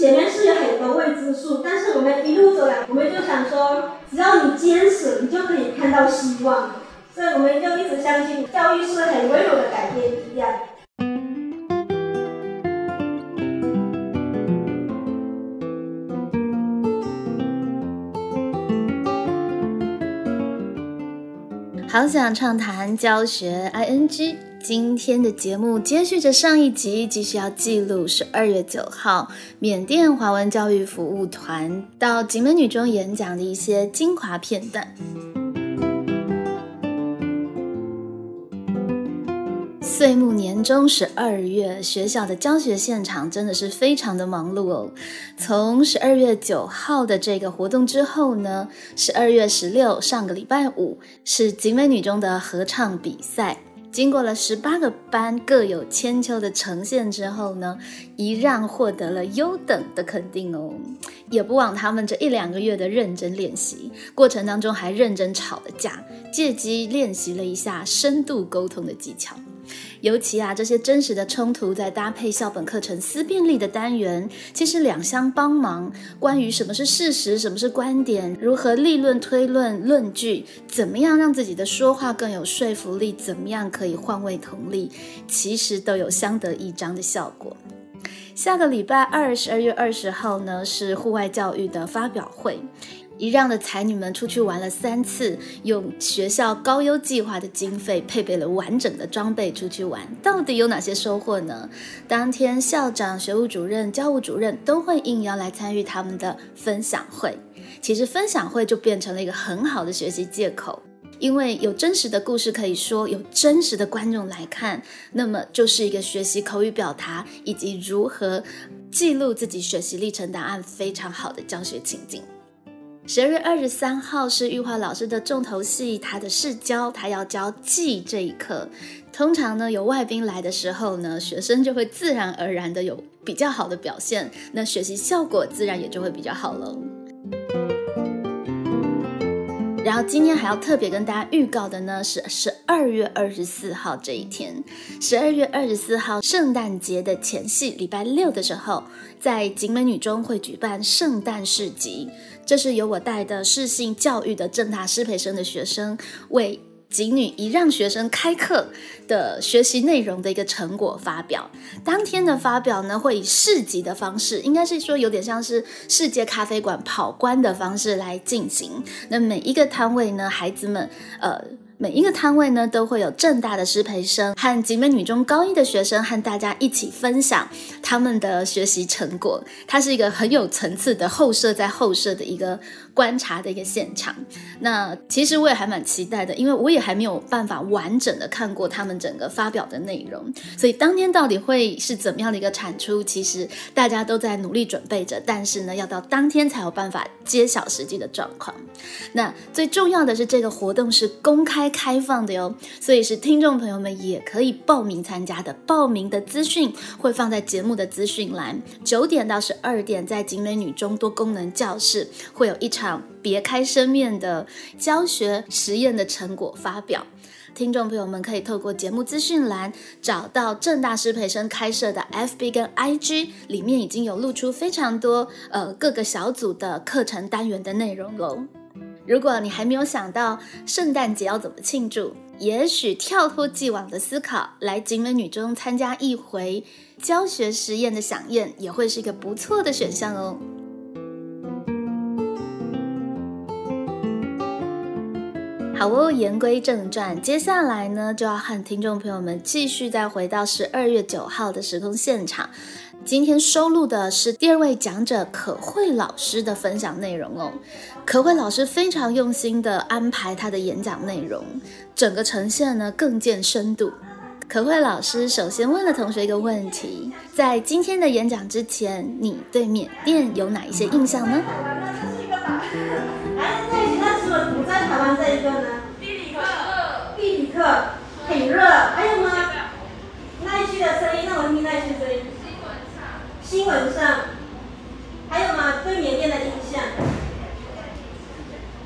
前面是有很多未知数，但是我们一路走来，我们就想说，只要你坚持，你就可以看到希望。所以我们就一直相信，教育是很温柔的改变力量。好想畅谈教学 ing。今天的节目接续着上一集，继续要记录十二月九号缅甸华文教育服务团到景美女中演讲的一些精华片段。岁暮年中十二月，学校的教学现场真的是非常的忙碌哦。从十二月九号的这个活动之后呢，十二月十六上个礼拜五是景美女中的合唱比赛。经过了十八个班各有千秋的呈现之后呢，一让获得了优等的肯定哦。也不枉他们这一两个月的认真练习，过程当中还认真吵了架，借机练习了一下深度沟通的技巧。尤其啊，这些真实的冲突，在搭配校本课程思辨力的单元，其实两相帮忙。关于什么是事实，什么是观点，如何立论推论论据，怎么样让自己的说话更有说服力，怎么样可以换位同理，其实都有相得益彰的效果。下个礼拜二，十二月二十号呢，是户外教育的发表会。一让的才女们出去玩了三次，用学校高优计划的经费配备了完整的装备出去玩，到底有哪些收获呢？当天校长、学务主任、教务主任都会应邀来参与他们的分享会。其实分享会就变成了一个很好的学习借口，因为有真实的故事可以说，有真实的观众来看，那么就是一个学习口语表达以及如何记录自己学习历程档案非常好的教学情境。十二月二十三号是玉华老师的重头戏，他的试教，他要教记这一课。通常呢，有外宾来的时候呢，学生就会自然而然的有比较好的表现，那学习效果自然也就会比较好了。然后今天还要特别跟大家预告的呢，是十二月二十四号这一天，十二月二十四号圣诞节的前夕，礼拜六的时候，在景美女中会举办圣诞市集。这是由我带的市信教育的正大师培生的学生为景女一让学生开课的学习内容的一个成果发表。当天的发表呢，会以市集的方式，应该是说有点像是世界咖啡馆跑关的方式来进行。那每一个摊位呢，孩子们呃。每一个摊位呢，都会有正大的师培生和集美女中高一的学生和大家一起分享他们的学习成果。它是一个很有层次的后设在后设的一个。观察的一个现场，那其实我也还蛮期待的，因为我也还没有办法完整的看过他们整个发表的内容，所以当天到底会是怎么样的一个产出，其实大家都在努力准备着，但是呢，要到当天才有办法揭晓实际的状况。那最重要的是，这个活动是公开开放的哟，所以是听众朋友们也可以报名参加的。报名的资讯会放在节目的资讯栏，九点到十二点，在景美女中多功能教室会有一场。场别开生面的教学实验的成果发表，听众朋友们可以透过节目资讯栏找到郑大师培生开设的 FB 跟 IG，里面已经有露出非常多呃各个小组的课程单元的内容喽。如果你还没有想到圣诞节要怎么庆祝，也许跳脱既往的思考，来景美女中参加一回教学实验的飨宴，也会是一个不错的选项哦。好哦，言归正传，接下来呢就要和听众朋友们继续再回到十二月九号的时空现场。今天收录的是第二位讲者可慧老师的分享内容哦。可慧老师非常用心的安排他的演讲内容，整个呈现呢更见深度。可慧老师首先问了同学一个问题：在今天的演讲之前，你对缅甸有哪一些印象呢？台湾这一个呢？地理课，地理课很热，还有吗？那一区的声音，那我听那一区声音。新闻上。新闻上。还有吗？对缅甸的印象？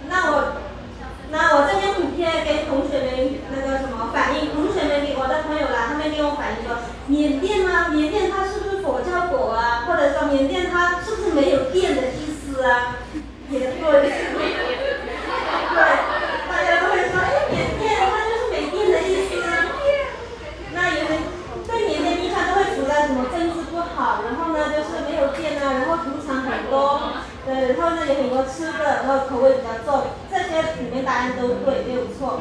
那我，那我这边补贴给同学们那个什么反映，同学们给我的朋友啦，他们给我反映说，缅甸吗？缅甸它是不是佛教国啊？或者说缅甸它是？啊，也对，对，大家都会说，哎，缅甸它就是缅甸的意思啊。那有人对缅甸一般都会处在什么政治不好，然后呢就是没有电啊，然后赌场很多，有很多吃的，然后口味比较重，这些里面答案都对，没有错。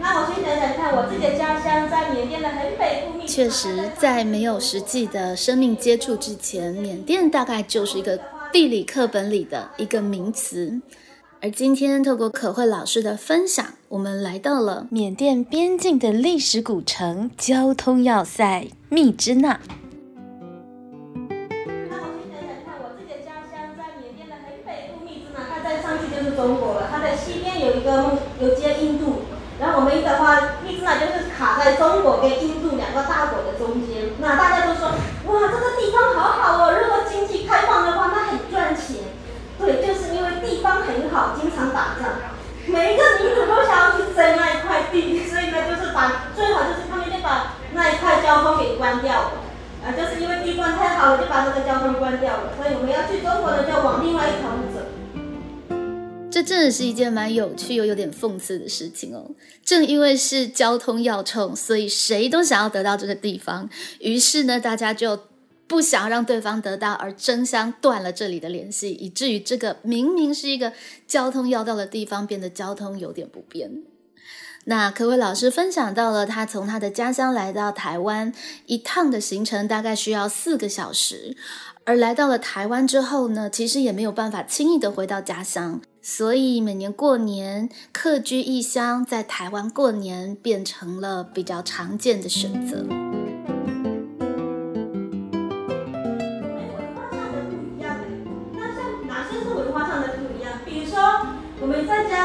那我先讲讲看，我自己的家乡在缅甸的很北部。确实，在没有实际的生命接触之前，缅甸大概就是一个地理课本里的一个名词。而今天透过可慧老师的分享，我们来到了缅甸边境的历史古城——交通要塞密支。那有一个有接印度。然后我们的话，密支那就是卡在中国跟印度两个大国的中间。那大家都说，哇，这个地方好好哦，如果经济开放的话，那很赚钱。对，就是因为地方很好，经常打仗，每一个民族都想要去争那一块地，所以呢，就是把最好就是他们就把那一块交通给关掉了。啊，就是因为地段太好了，就把这个交通关掉了。所以我们要去中国的，就往另外一条路走。这真的是一件蛮有趣又有点讽刺的事情哦。正因为是交通要冲，所以谁都想要得到这个地方，于是呢，大家就不想让对方得到，而争相断了这里的联系，以至于这个明明是一个交通要道的地方，变得交通有点不便。那可伟老师分享到了，他从他的家乡来到台湾一趟的行程大概需要四个小时，而来到了台湾之后呢，其实也没有办法轻易的回到家乡。所以每年过年客居异乡，在台湾过年变成了比较常见的选择。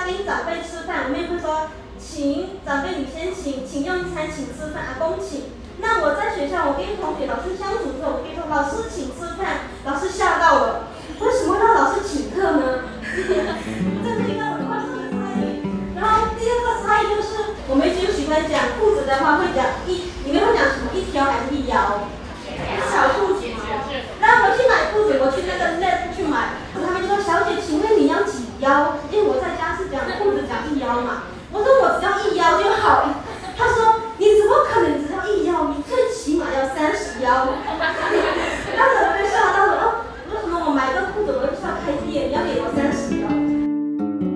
跟长辈吃饭，我们也会说请长辈你先请，请用餐，请吃饭，阿公请。那我在学校，我跟同学、老师相处之后，我跟你说老师请吃饭，老师吓到了，为什么让老师请客呢？这是一个文化上的差异。然后第二个差异就是，我们就喜欢讲裤子的话，会讲一，你们会讲什么？一条还是一腰？小裤子嘛。然后我去买裤子，我去那个 net 去买，他们就说小姐，请问你要几腰？讲一腰嘛。我说我只要一腰就好。他说你怎么可能只要一腰？你最起码要三十腰。当时我就吓到了，哦，为什么我买个裤子我就需要开店，你要给我三十？腰。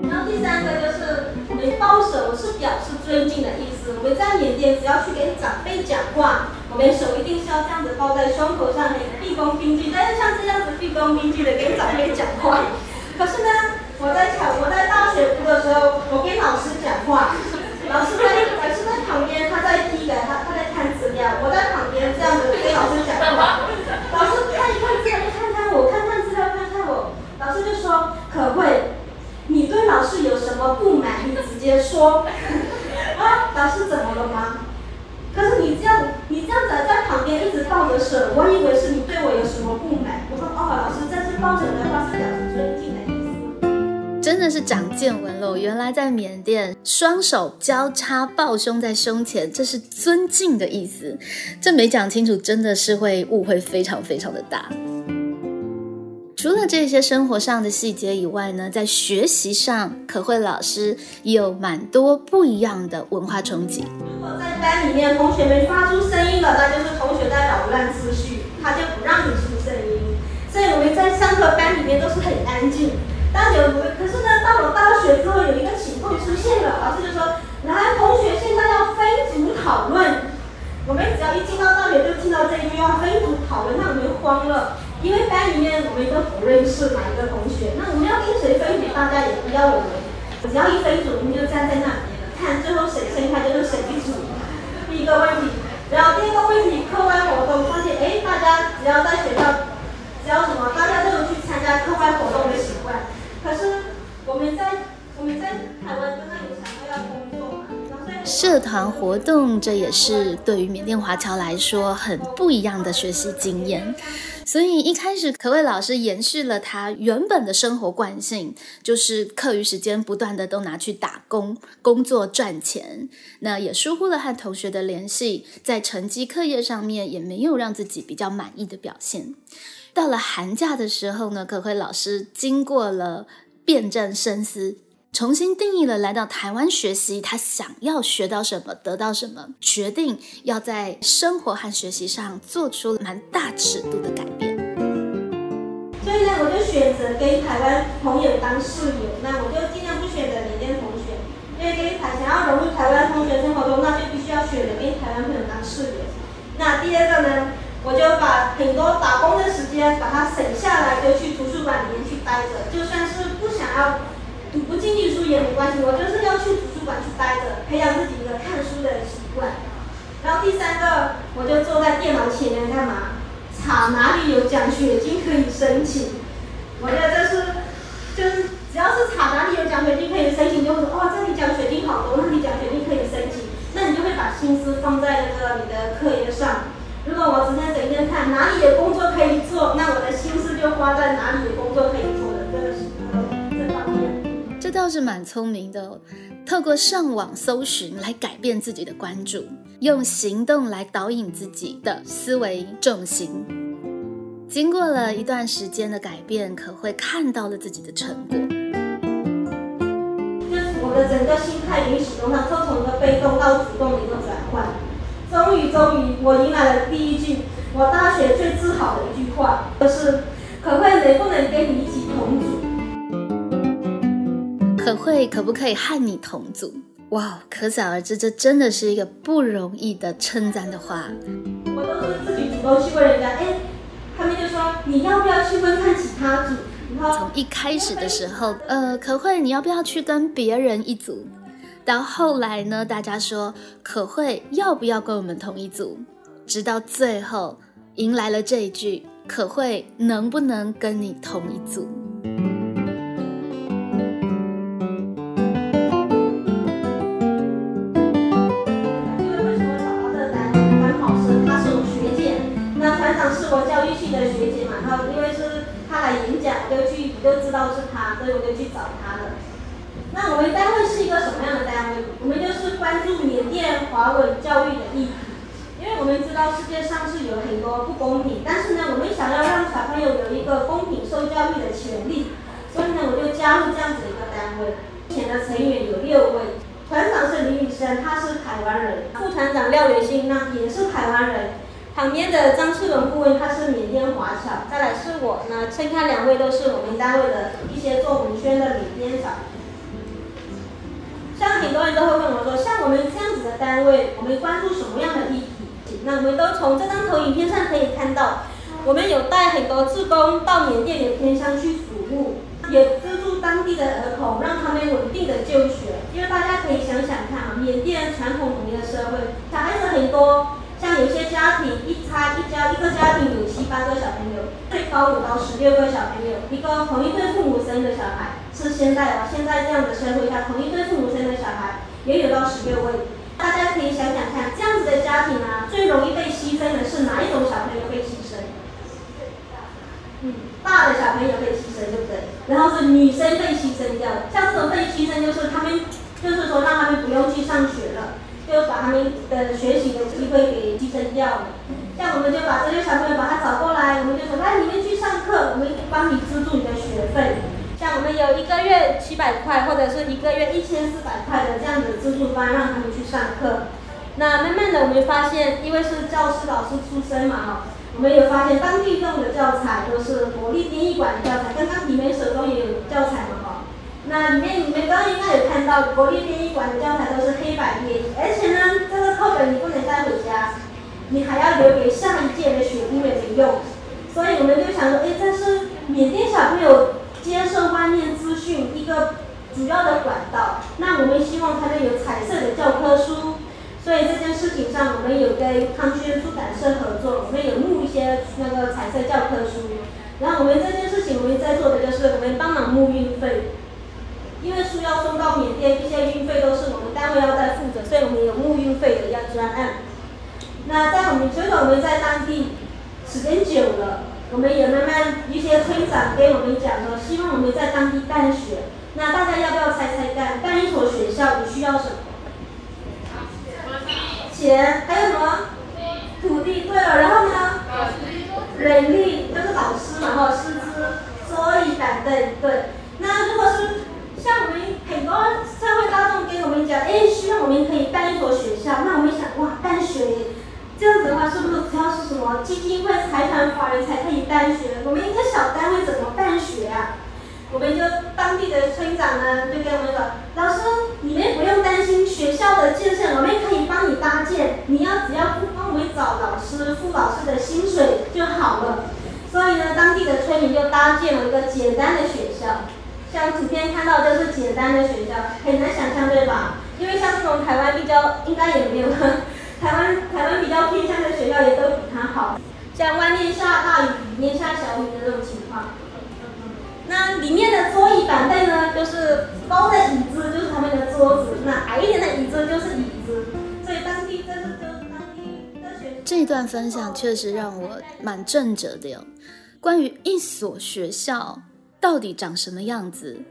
然后第三个就是没抱手是表示尊敬的意思。我们在缅甸，只要去给长辈讲话，我们手一定是要这样子抱在胸口上，面毕恭毕敬。但是像这样子毕恭毕敬的跟长辈讲话，可是呢，我在考我在大学读的时候，我跟老师讲话，老师在老师在旁边，他在批改，他他在看资料，我在旁边这样子跟老师讲话，老师看一看资料，看看我，看看资料，看看我，老师就说可会。你对老师有什么不满？你直接说。啊，老师怎么了吗？可是你这样，你这样子在旁边一直抱着手，我以为是你对我有什么不满。我说哦，老师这是抱着的话是表示尊敬的。真的是长见闻了，原来在缅甸，双手交叉抱胸在胸前，这是尊敬的意思。这没讲清楚，真的是会误会非常非常的大。除了这些生活上的细节以外呢，在学习上，可慧老师有蛮多不一样的文化冲击。如果在班里面同学们发出声音了，那就是同学在扰乱秩序，他就不让你出声音。所以我们在上课班里面都是很安静。但有可是呢，到了大学之后，有一个情况出现了，老师就说：“来，同学现在要分组讨论。”我们只要一进到大学，就听到这一句话：“分组讨论”，那我们就慌了。因为班里面我们都不认识哪一个同学，那我们要跟谁分组，大家也不要我们。只要一分组，我们就站在那边看最后谁先开就是谁一组。第一个问题，然后第二个问题，课外活动发现，哎，大家只要在学校，只要什么，大家都有去参加课外活动的习惯。社团活动，这也是对于缅甸华侨来说很不一样的学习经验。所以一开始，可伟老师延续了他原本的生活惯性，就是课余时间不断的都拿去打工、工作赚钱，那也疏忽了和同学的联系，在成绩、课业上面也没有让自己比较满意的表现。到了寒假的时候呢，可慧老师经过了辩证深思，重新定义了来到台湾学习，他想要学到什么，得到什么，决定要在生活和学习上做出蛮大尺度的改变。所以呢，我就选择跟台湾朋友当室友，那我就尽量不选择缅甸同学，因为跟台想要融入台湾同学生活中，那就必须要选择跟台湾朋友当室友。那第二个呢？我就把很多打工的时间把它省下来，就去图书馆里面去待着。就算是不想要读不进去书也没关系，我就是要去图书馆去待着，培养自己一个看书的习惯。然后第三个，我就坐在电脑前面干嘛？查哪里有奖学金可以申请。我觉得这是，就是只要是查哪里有奖学金可以申请，就会说哇，这里奖学金好多，那里奖学金可以申请，那你就会把心思放在那个你的课业上。如果我今天整天看哪里有工作可以做，那我的心思就花在哪里有工作可以做的这个这方面。这倒是蛮聪明的，透过上网搜寻来改变自己的关注，用行动来导引自己的思维重心。经过了一段时间的改变，可会看到了自己的成果。就是我的整个心态已经启动，它从一个被动到主动的一个转换。终于，终于，我迎来了第一句我大学最自豪的一句话，就是可慧能不能跟你一起同组？可慧可不可以和你同组？哇，可想而知，这真的是一个不容易的称赞的话。我都是自己主动去问人家，哎，他们就说你要不要去问看其他组？然后从一开始的时候，呃，可慧你要不要去跟别人一组？到后来呢，大家说可慧要不要跟我们同一组？直到最后迎来了这一句：可慧能不能跟你同一组？因为为什么找到这个男男考生？他是我学姐，那团长是我教育系的学姐嘛，然后因为是他来演讲，我就去，就知道是他，所以我就去找他。那我们单位是一个什么样的单位？我们就是关注缅甸华文教育的议题，因为我们知道世界上是有很多不公平，但是呢，我们想要让小朋友有一个公平受教育的权利，所以呢，我就加入这样子一个单位。目前的成员有六位，团长是李宇生，他是台湾人；副团长廖元信，那也是台湾人。旁边的张翠伦顾问，他是缅甸华侨。再来是我，那剩下两位都是我们单位的一些做文宣的缅甸小。像很多人都会问我说，像我们这样子的单位，我们关注什么样的议题？那我们都从这张投影片上可以看到，我们有带很多志工到缅甸的偏乡去服务，也资助当地的儿童，让他们稳定的就学。因为大家可以想想看啊，缅甸传统农业社会，小孩子很多，像有些家庭一家一家一个家庭有七八个小朋友，最高有到十六个小朋友，一个同一对父母生的小孩。是现在哦，现在这样的社会下，同一对父母生的小孩也有到十六位。大家可以想想看，这样子的家庭啊，最容易被牺牲的是哪一种小朋友被牺牲？嗯，大的小朋友被牺牲，对不对？然后是女生被牺牲掉，像这种被牺牲，就是他们，就是说让他们不用去上学了，就把他们的学习的机会给牺牲掉了。像我们就把这些小朋友把他找过来，我们就说来，你们去上课，我们帮你资助你的学费。像我们有一个月七百块，或者是一个月一千四百块的这样的资助班，让他们去上课。那慢慢的，我们发现，因为是教师老师出身嘛，哈，我们有发现当地用的教材都是国立编译馆的教材。刚刚你们手中也有教材嘛，哈。那里面你们刚刚应该有看到，国立编译馆的教材都是黑板编译，而且呢，这个课本你不能带回家，你还要留给下一届的学弟妹们用。所以我们就想说，哎，这是缅甸小朋友。接受外面资讯一个主要的管道，那我们希望他们有彩色的教科书，所以这件事情上我们有跟康轩出版社合作，我们有募一些那个彩色教科书，然后我们这件事情我们在做的就是我们帮忙募运费，因为书要送到缅甸，一些运费都是我们单位要在负责，所以我们有募运费的要专案。那在我们所以我们在当地时间久了。我们也慢慢一些村长给我们讲说，希望我们在当地办学。那大家要不要猜猜看，办一所学校你需要什么？钱，还有什么？土地。对了，然后呢？人力，就是老师。嘛，哈师资、桌椅板凳，对。那如果是像我们很多社会大众给我们讲，哎，希望我们可以办一所学校，那我们想，哇，办学，这样子的话是不是只要是什么基金会、财团法人才可以办学？我们一个小单位怎么办学啊？我们就当地的村长呢，就跟我们说，老师，你们不用担心学校的建设，我们可以帮你搭建，你要只要不帮我们找老师、付老师的薪水就好了。所以呢，当地的村民就搭建了一个简单的学校。像图片看到都是简单的学校，很难想象对吧？因为像这种台湾比较，应该也没有。台湾台湾比较偏向的学校也都比它好，像外面下大雨，里面下小雨的这种情况。那里面的桌椅板凳呢，就是高的椅子就是他们的桌子，那矮一点的椅子就是椅子。所以当地这是就当地的学。这段分享确实让我蛮震折的哟。关于一所学校。到底长什么样子？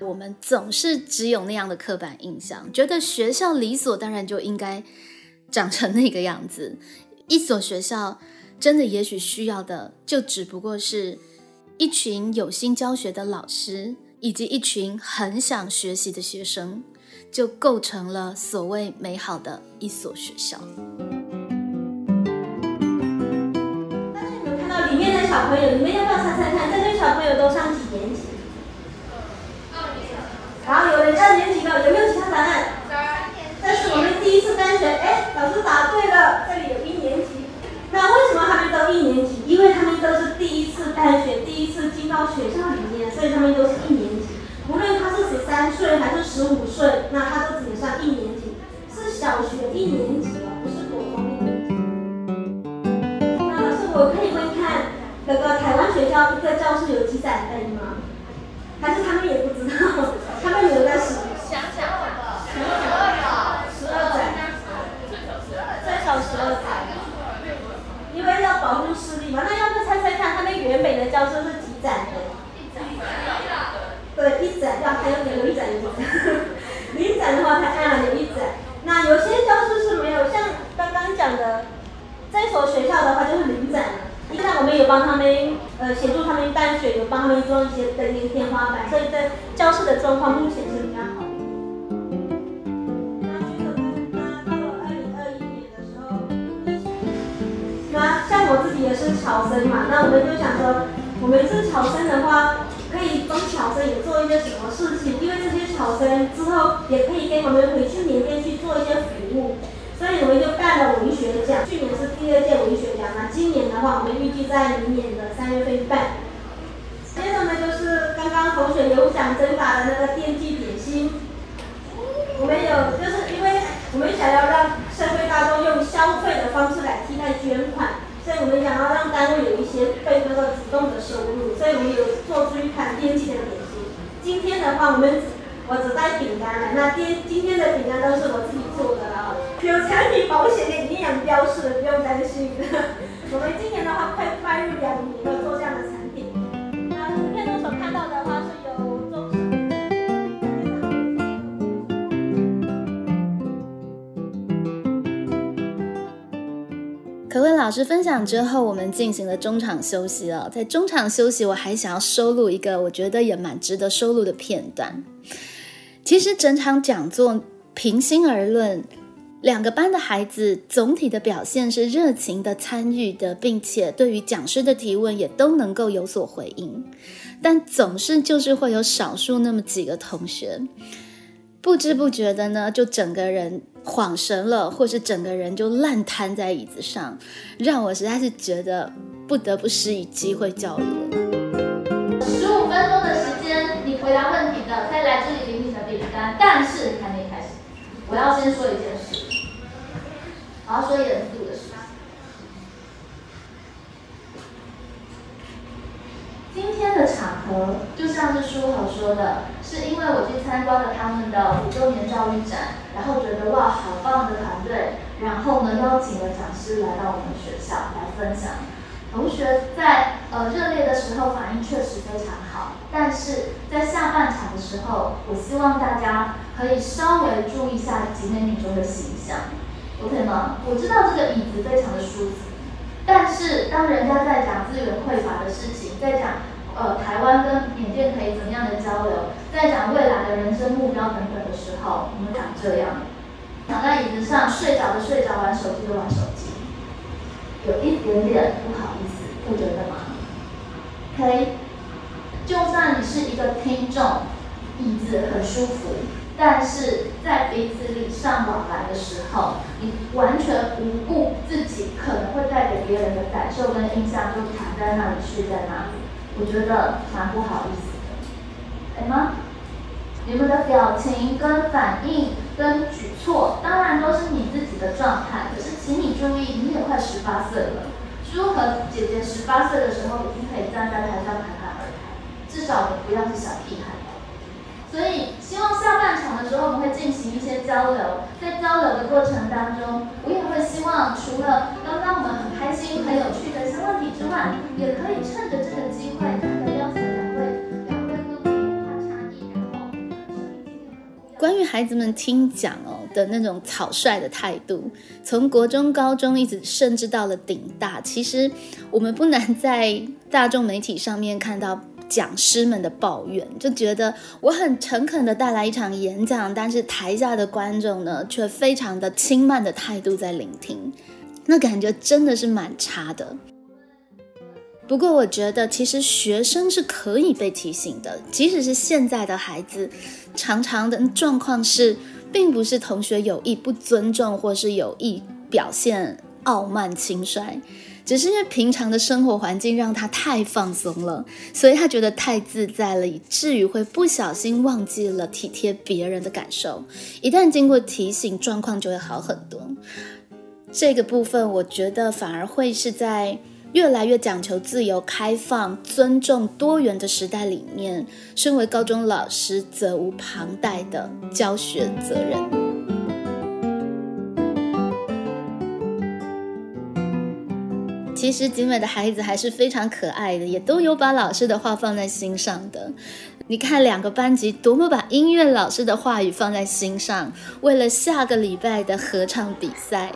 我们总是只有那样的刻板印象，觉得学校理所当然就应该长成那个样子。一所学校真的也许需要的，就只不过是一群有心教学的老师，以及一群很想学习的学生，就构成了所谓美好的一所学校。大家有没有看到里面的小朋友？你们要不要猜猜看？这些小朋友都上几？好，有人二年级的，有没有生之后也可以给我们回去缅甸去做一些服务。所以我们就办了文学奖，去年是第二届文学奖那今年的话，我们预计在明年的三月份办。接着呢，就是刚刚同学有奖征发的那个电击点心，我们有，就是因为我们想要让社会大众用消费的方式来替代捐款，所以我们想要让单位有一些被那个主动的收入，所以我们有做出一款电击的点心。今天的话，我们我只带饼干了，那今今天的饼干都是我自己做的了。有产品保险的营养标识，不用担心。我们今年的话，快迈入两年了，做这样的产品。那图片中所看到的话，是有中。可文老师分享之后，我们进行了中场休息了。在中场休息，我还想要收录一个我觉得也蛮值得收录的片段。其实整场讲座，平心而论。两个班的孩子总体的表现是热情的、参与的，并且对于讲师的提问也都能够有所回应。但总是就是会有少数那么几个同学，不知不觉的呢，就整个人恍神了，或是整个人就烂瘫在椅子上，让我实在是觉得不得不施以机会教育了。十五分钟的时间，你回答问题的，可以来这里但是还没开始，我要先说一件事。我要说严肃的事。今天的场合就像是书豪说的，是因为我去参观了他们的五周年教育展，然后觉得哇，好棒的团队，然后呢邀请了讲师来到我们学校来分享。同学在呃热烈的时候反应确实非常好，但是在下半场的时候，我希望大家可以稍微注意一下集美女中的形象。OK 吗？我知道这个椅子非常的舒服，但是当人家在讲资源匮乏的事情，在讲呃台湾跟缅甸可以怎么样的交流，在讲未来的人生目标等等的时候，我们讲这样，躺在椅子上睡着的睡着，玩手机的玩手机，有一有点不好意思，不觉得吗？OK，就算你是一个听众，椅子很舒服。但是在彼此礼尚往来的时候，你完全不顾自己可能会带给别人的感受跟印象，就躺在那里睡在那里，我觉得蛮不好意思的，可以吗？你们的表情跟反应跟举措，当然都是你自己的状态。可是请你注意，你也快十八岁了，舒和姐姐十八岁的时候已经可以站在台上侃侃而谈，至少你不要是小屁孩。所以，希望下半场的时候，我们会进行一些交流。在交流的过程当中，我也会希望，除了刚刚我们很开心、很有趣的一些问题之外，也可以趁着这个机会，关于孩子们听讲哦的那种草率的态度，从国中、高中一直甚至到了顶大，其实我们不难在大众媒体上面看到。讲师们的抱怨，就觉得我很诚恳的带来一场演讲，但是台下的观众呢，却非常的轻慢的态度在聆听，那感觉真的是蛮差的。不过我觉得，其实学生是可以被提醒的，即使是现在的孩子，常常的状况是，并不是同学有意不尊重，或是有意表现傲慢轻率。只是因为平常的生活环境让他太放松了，所以他觉得太自在了，以至于会不小心忘记了体贴别人的感受。一旦经过提醒，状况就会好很多。这个部分，我觉得反而会是在越来越讲求自由、开放、尊重多元的时代里面，身为高中老师责无旁贷的教学责任。其实景美的孩子还是非常可爱的，也都有把老师的话放在心上的。你看两个班级多么把音乐老师的话语放在心上，为了下个礼拜的合唱比赛，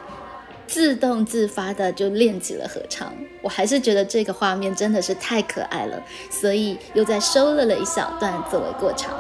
自动自发的就练起了合唱。我还是觉得这个画面真的是太可爱了，所以又再收了了一小段作为过场。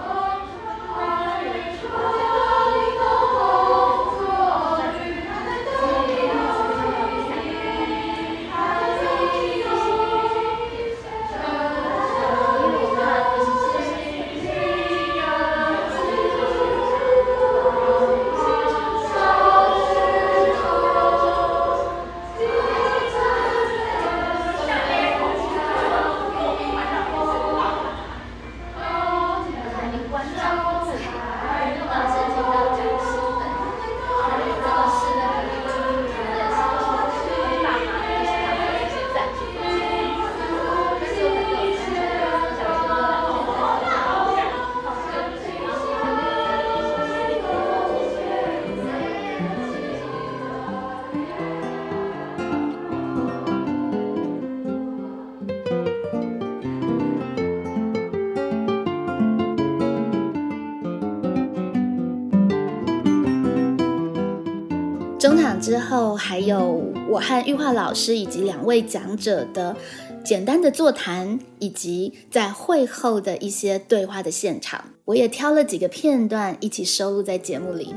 玉化老师以及两位讲者的简单的座谈，以及在会后的一些对话的现场，我也挑了几个片段一起收录在节目里。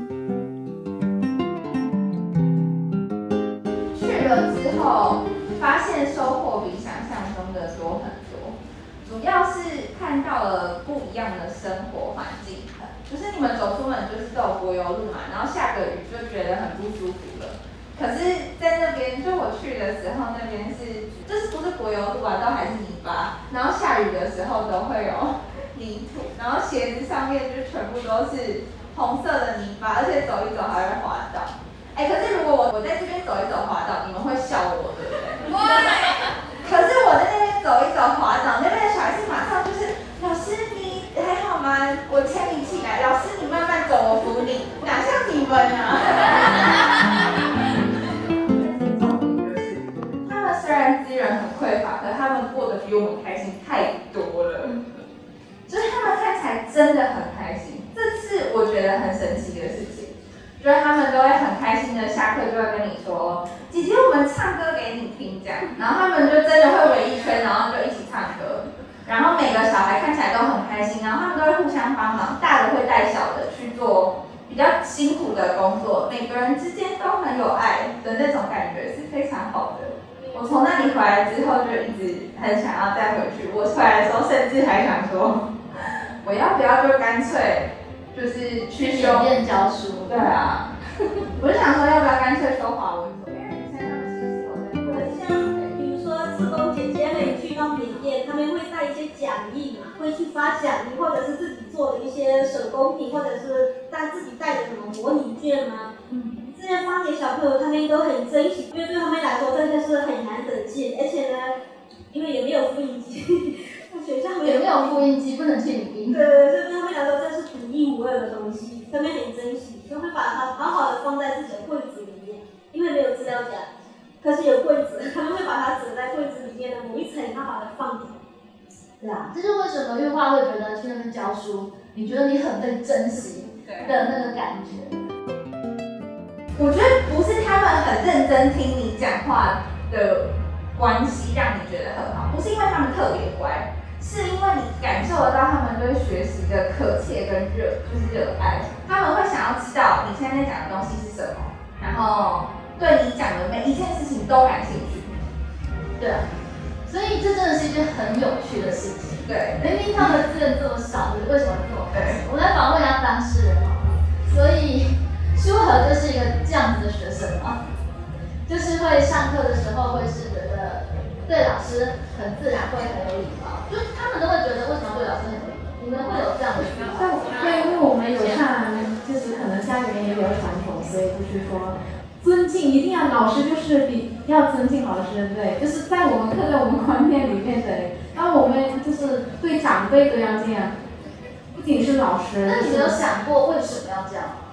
去了之后，发现收获比想象中的多很多，主要是看到了不一样的生活环境。就是你们走出门就是走柏油路嘛，然后下个雨就觉得很不舒服了。可是，在那边就我去的时候，那边是就是不是柏油路啊，都还是泥巴。然后下雨的时候都会有泥土，然后鞋子上面就全部都是红色的泥巴，而且走一走还会滑倒。哎，可是如果我我在这边走一走滑倒，你们会笑我，对不对？对。可是我在那边走一走滑倒，那边的小孩子马上就是老师你还好吗？我牵你起来，老师你慢慢走，我扶你，哪像你们啊？真的很开心这是我觉得很神奇的事情就是他们都会很开心的下课就会跟你说姐姐我们唱歌给你听。这样然后他们就真的会围一圈然后就一起唱歌。然后每个小孩看起来都很开心然后他们都会互相帮忙大的会带小的去做比较辛苦的工作每个人之间都很有爱的那种感觉是非常好的。我从那里回来之后就一直很想要再回去我回来的时候甚至还想说我要不要就干脆就是去修教书？对啊，我就想说要不要干脆修华文组，因为他们其实有在像比如说志工姐姐们去到缅甸，他们会带一些讲义嘛，会去发奖励，或者是自己做的一些手工品，或者是带自己带的什么模拟卷吗。嗯。这些发给小朋友，他们都很珍惜，因为对他们来说真的是很难得见，而且呢，因为也没有复印机，学校有没有复印机，不能去影印。对对对，对他们来说这是独一无二的东西，他们很珍惜，就会把它好好的放在自己的柜子里面，因为没有资料夹，可是有柜子，他们会把它折在柜子里面的某一层，然后把它放着。对啊，这是为什么玉化会觉得去那边教书，你觉得你很被珍惜的那个感觉。我觉得不是他们很认真听你讲话的关系让你觉得很好，不是因为他们特别乖，是因为你感受得到他们对学习的渴切跟热，就是热爱。他们会想要知道你现在在讲的东西是什么，然后对你讲的每一件事情都感兴趣。对啊，所以这真的是一件很有趣的事情。对，明明他们的资源这么少，为什么这么开心？我来访问一下当事人啊，所以。舒和就是一个这样子的学生啊？就是会上课的时候会是对老师很自然，会很有礼貌，就是他们都会觉得为什么对老师很有礼貌？你们会有这样的需要？对，因为我们有上，就是可能家里面也有传统，所以就是说尊敬一定要老师就是比要尊敬老师，对，就是在我们刻在我们观念里面的，然后我们就是对长辈都要这样，不仅是老师。那你有想过为什么要这样？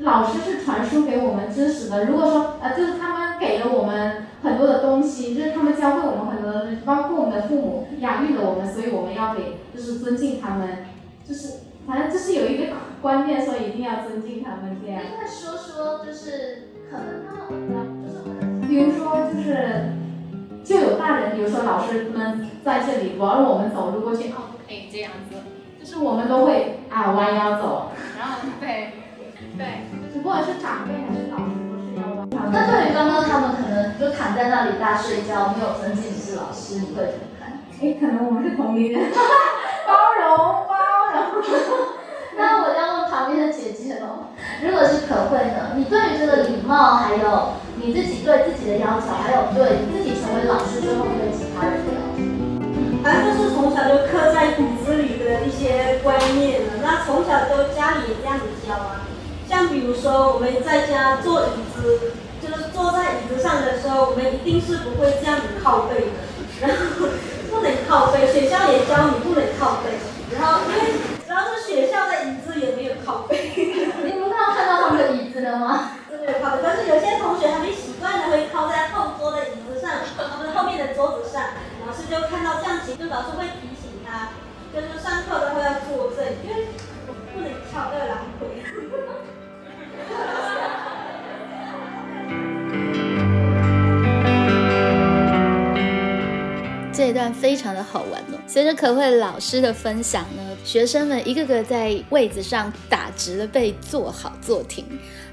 老师是传输给我们知识的。如果说，呃，就是他们给了我们很多的东西，就是他们教会我们很多的东西，包括我们的父母养育了我们，所以我们要给，就是尊敬他们，就是反正就是有一个观念，说一定要尊敬他们这样。再说说，就是可能他们，就是，比如说就是，就有大人，比如说老师们在这里，我要让我们走路过去，哦，不可以这样子，就是我们都会啊弯腰走，然后对。对，不管是长辈还是老师，都是要弯。那对于刚刚他们可能就躺在那里大睡觉，没有尊敬你是老师，你会怎么看？哎，可能我们是同龄人，包 容包容。那我要问旁边的姐姐喽，如果是可慧呢？你对于这个礼貌，还有你自己对自己的要求，还有对自己成为老师之后对其他人的要求，反正就是从小就刻在骨子里的一些观念了。那从小都家里也这样子教啊。像比如说我们在家坐椅子，就是坐在椅子上的时候，我们一定是不会这样子靠背的，然后不能靠背。学校也教你不能靠背，然后因为主要是学校的椅子也没有靠背。你们看看到他们的椅子了吗？没有靠背，但是有些同学还没习惯的会靠在后桌的椅子上，或者后面的桌子上。老师就看到这样子，就老师会提醒他，就是上课的话要坐正，因为不能翘二郎腿。这一段非常的好玩哦。随着可慧老师的分享呢，学生们一个个在位子上打直了背，坐好坐停。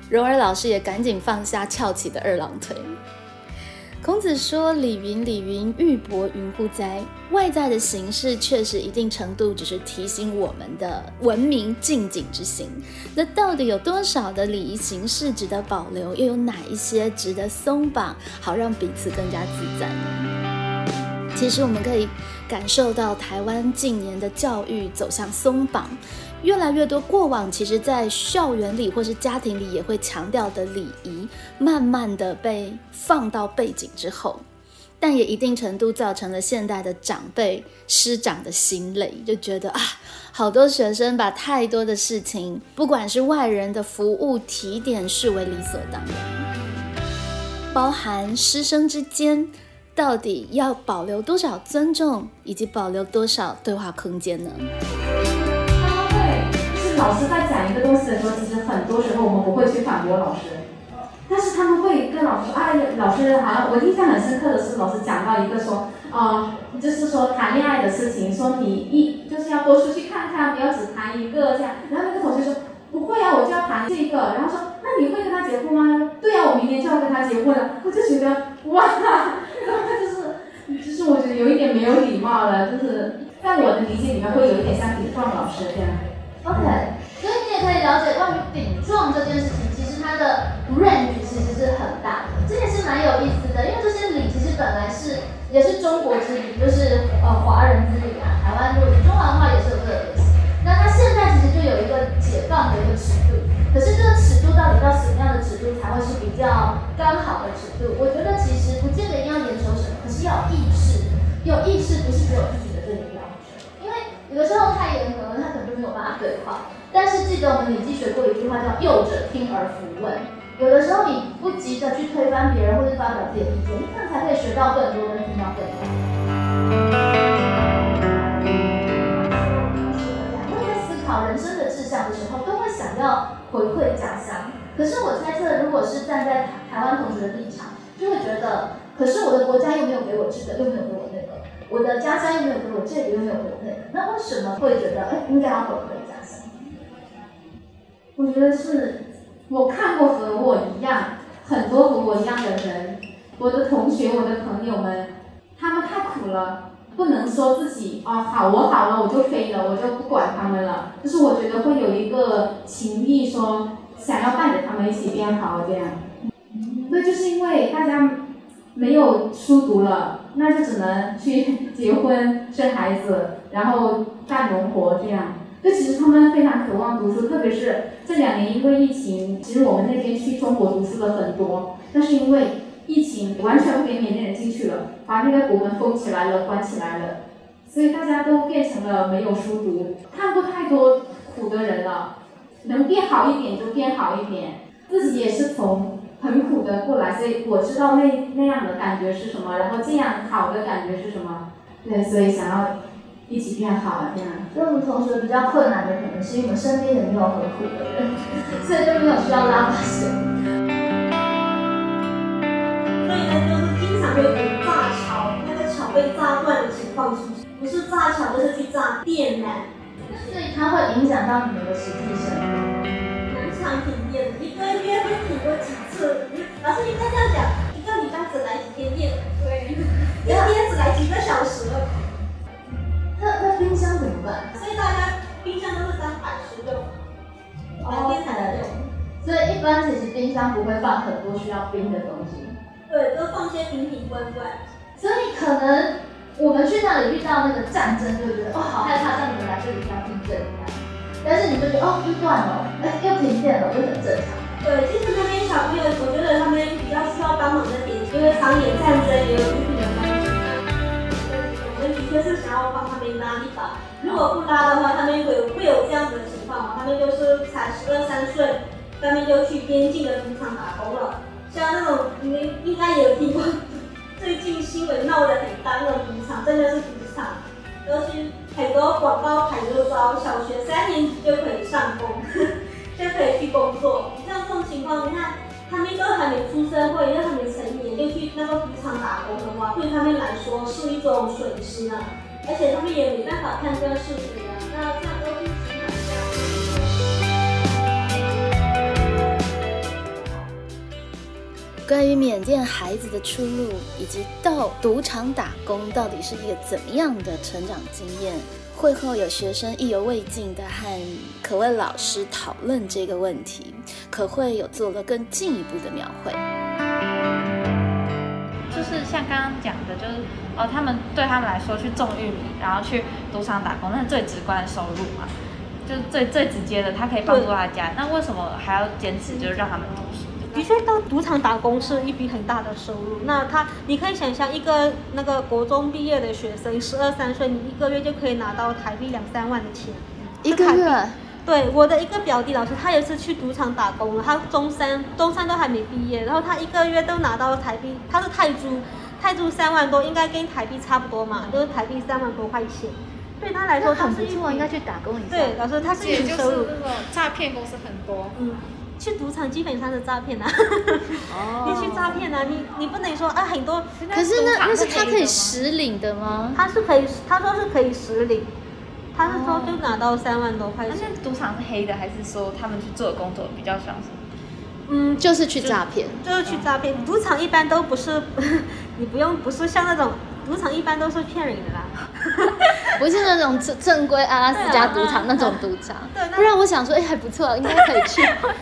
蓉儿老师也赶紧放下翘起的二郎腿。孔子说：“礼云，礼云，玉帛云乎哉？”外在的形式确实一定程度只是提醒我们的文明敬谨之心。那到底有多少的礼仪形式值得保留？又有哪一些值得松绑，好让彼此更加自在呢？其实我们可以感受到台湾近年的教育走向松绑。越来越多过往其实，在校园里或是家庭里也会强调的礼仪，慢慢的被放到背景之后，但也一定程度造成了现代的长辈师长的心累，就觉得啊，好多学生把太多的事情，不管是外人的服务提点，视为理所当然，包含师生之间到底要保留多少尊重，以及保留多少对话空间呢？老师在讲一个东西的时候，其实很多时候我们不会去反驳老师，但是他们会跟老师说：“哎，老师好像我印象很深刻的是，老师讲到一个说，呃，就是说谈恋爱的事情，说你一就是要多出去看看，不要只谈一个这样。然后那个同学说不会啊，我就要谈这个。然后说那你会跟他结婚吗？对呀，我明年就要跟他结婚了。我就觉得哇，然后就是，就是我觉得有一点没有礼貌了，就是在我的理解里面会有一点像顶撞老师这样。OK，所以你也可以了解关于顶撞这件事情，其实它的 range 其实是很大的，这也是蛮有意思的，因为这些礼其实本来是也是中国之礼，就是呃华人之礼啊，台湾之礼中华文化也是有这个东西。那它现在其实就有一个解放的一个尺度，可是这个尺度到底到什么样的尺度才会是比较刚好的尺度？我觉得其实不见得一定要严守什么，可是要意识，有意识不是只有自己，有的时候太严格了，他可能就没有办法对话。但是记得我们礼记学过一句话叫“幼者听而弗问”，有的时候你不急着去推翻别人或者发表自己的意见，你可能才可以学到更多，跟听到更多。因为在思考人生的志向的时候，都会想要回馈家乡。可是我猜测，如果是站在台湾同学的立场，就会觉得，可是我的国家又没有给我这个，又没有给我，我的家乡又没有给我这里，又没有给我那个，那为什么会觉得，哎，应该要回馈？我觉得是，我看过和我一样，很多和我一样的人，我的同学、我的朋友们，他们太苦了，不能说自己哦好，我好了我就飞了，我就不管他们了。就是我觉得会有一个情谊，说想要带着他们一起变好这样。对，就是因为大家没有书读了，那就只能去 结婚、生孩子，然后干农活这样。就其实他们非常渴望读书，特别是这两年因为疫情，其实我们那边去中国读书的很多，但是因为疫情完全不给缅甸人进去了，把那个国门封起来了，关起来了，所以大家都变成了没有书读。看过太多苦的人了，能变好一点就变好一点，自己也是从很苦的过来，所以我知道那那样的感觉是什么，然后这样好的感觉是什么，对，所以想要。一起变好了，这样。所以我们同学比较困难的，可能是因为我们身边也没有很苦的人，所以就没有需要拉把手。所以呢，就是经常会有炸桥，那个桥被炸断的情况出现，不是炸桥就是去炸电缆。所以它会影响到你们的实际生活。经常停电，一个月会停过几次？老师，应该这样讲，一个礼拜只来几天电？对，一天只来几个小时。那那冰箱怎么办？所以大家冰箱都是当摆食用，白天才能用。所以一般其实冰箱不会放很多需要冰的东西。对，都放些瓶瓶罐罐。所以可能我们去那里遇到那个战争，就觉得哦好害怕，像你们来这里像地震一样。但是你就觉得哦又断了，哎又停电了，就很正常。对，其实那边小朋友，我觉得他们比较需要帮忙的点，因为常年战争也有一定的关系。我们的确是想要帮他们拉一把，如果不拉的话，他们会会有这样子的情况嘛他们就是才十二三岁，他们就去边境的赌场打工了。像那种你们应该也有听过，最近新闻闹得很大那种赌场，真的是赌场，都是很多广告牌都招小学三年级就可以上工，就可以去工作。像这种情况，你看。他们都还没出社会，又还没成年，就去那个赌场打工的话，对他们来说是一种损失呢。而且他们也没办法判断是非啊。那这样都是情况关于缅甸孩子的出路，以及到赌场打工到底是一个怎么样的成长经验？会后有学生意犹未尽的和可为老师讨论这个问题，可会有做了更进一步的描绘。就是像刚刚讲的，就是哦，他们对他们来说去种玉米，然后去赌场打工，那是最直观的收入嘛，就是最最直接的，他可以帮助他家。那为什么还要坚持，就是让他们读书？的确，到赌场打工是一笔很大的收入。那他，你可以想象一个那个国中毕业的学生，十二三岁，你一个月就可以拿到台币两三万的钱。一个月？对，我的一个表弟老师，他也是去赌场打工了。他中三，中三都还没毕业，然后他一个月都拿到台币，他是泰铢，泰铢三万多，应该跟台币差不多嘛，就是台币三万多块钱。对他来说，很不错，应该去打工一下。对，老师，他是有收入。那种诈骗公司很多。嗯。去赌场基本上是诈骗啊！你去诈骗啊！你你不能说啊很多，可是那那是他可以实领的吗？他是可以，他说是可以实领，他是说就拿到三万多块钱。那赌场是黑的，还是说他们去做的工作比较像是？嗯，就是去诈骗，就是去诈骗。赌场一般都不是，你不用不是像那种赌场一般都是骗人的啦，不是那种正正规阿拉斯加赌场那种赌场。对，不然我想说，哎，还不错，应该可以去。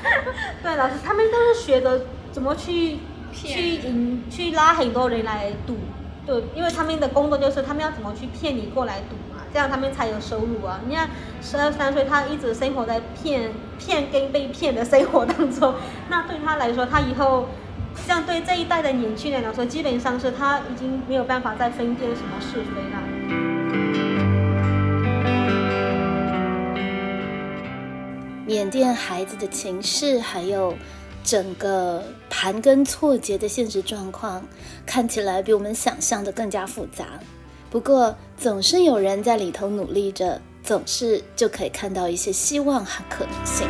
对，老师他们都是学的怎么去去引去拉很多人来赌，对，因为他们的工作就是他们要怎么去骗你过来赌嘛。这样他们才有收入啊！你看，十二三岁，他一直生活在骗骗跟被骗的生活当中。那对他来说，他以后，这样对这一代的年轻人来说，基本上是他已经没有办法再分辨什么是非了。缅甸孩子的情绪，还有整个盘根错节的现实状况，看起来比我们想象的更加复杂。不过，总是有人在里头努力着，总是就可以看到一些希望和可能性。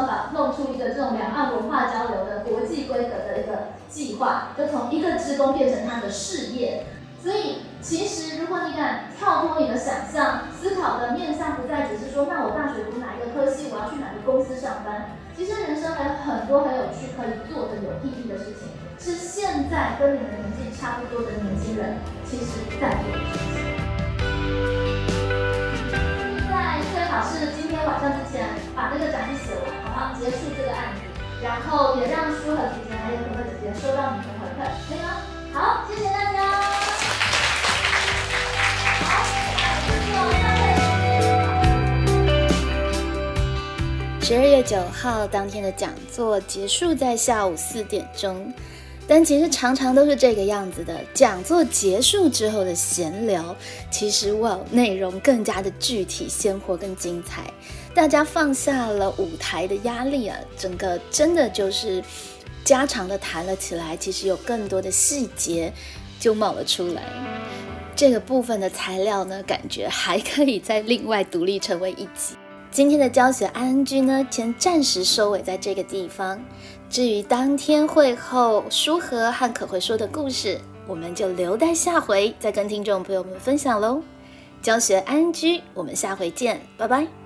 教育系，我刚把弄出一个这种两岸文化交流的国际规格的一个计划，就从一个职工变成他的事业。所以，其实如果你敢跳脱你的想象，思考的面向不再只是说，那我大学读哪一个科系，我要去哪个公司上班。其实人生还有很多很有趣可以做的有意义的事情。是现在跟你们年纪差不多的年轻人，其实在做的事情。考试今天晚上之前把那个展示写完，好不好？结束这个案子，然后也让舒和姐姐还有可可姐姐收到你们的回馈，可以吗？好，谢谢大家。十二月九号当天的讲座结束在下午四点钟。但其实常常都是这个样子的。讲座结束之后的闲聊，其实哇，内容更加的具体、鲜活、更精彩。大家放下了舞台的压力啊，整个真的就是家常的谈了起来。其实有更多的细节就冒了出来。这个部分的材料呢，感觉还可以再另外独立成为一集。今天的教学 ING 呢，先暂时收尾在这个地方。至于当天会后舒和汉可会说的故事，我们就留待下回再跟听众朋友们分享喽。教学 ING，我们下回见，拜拜。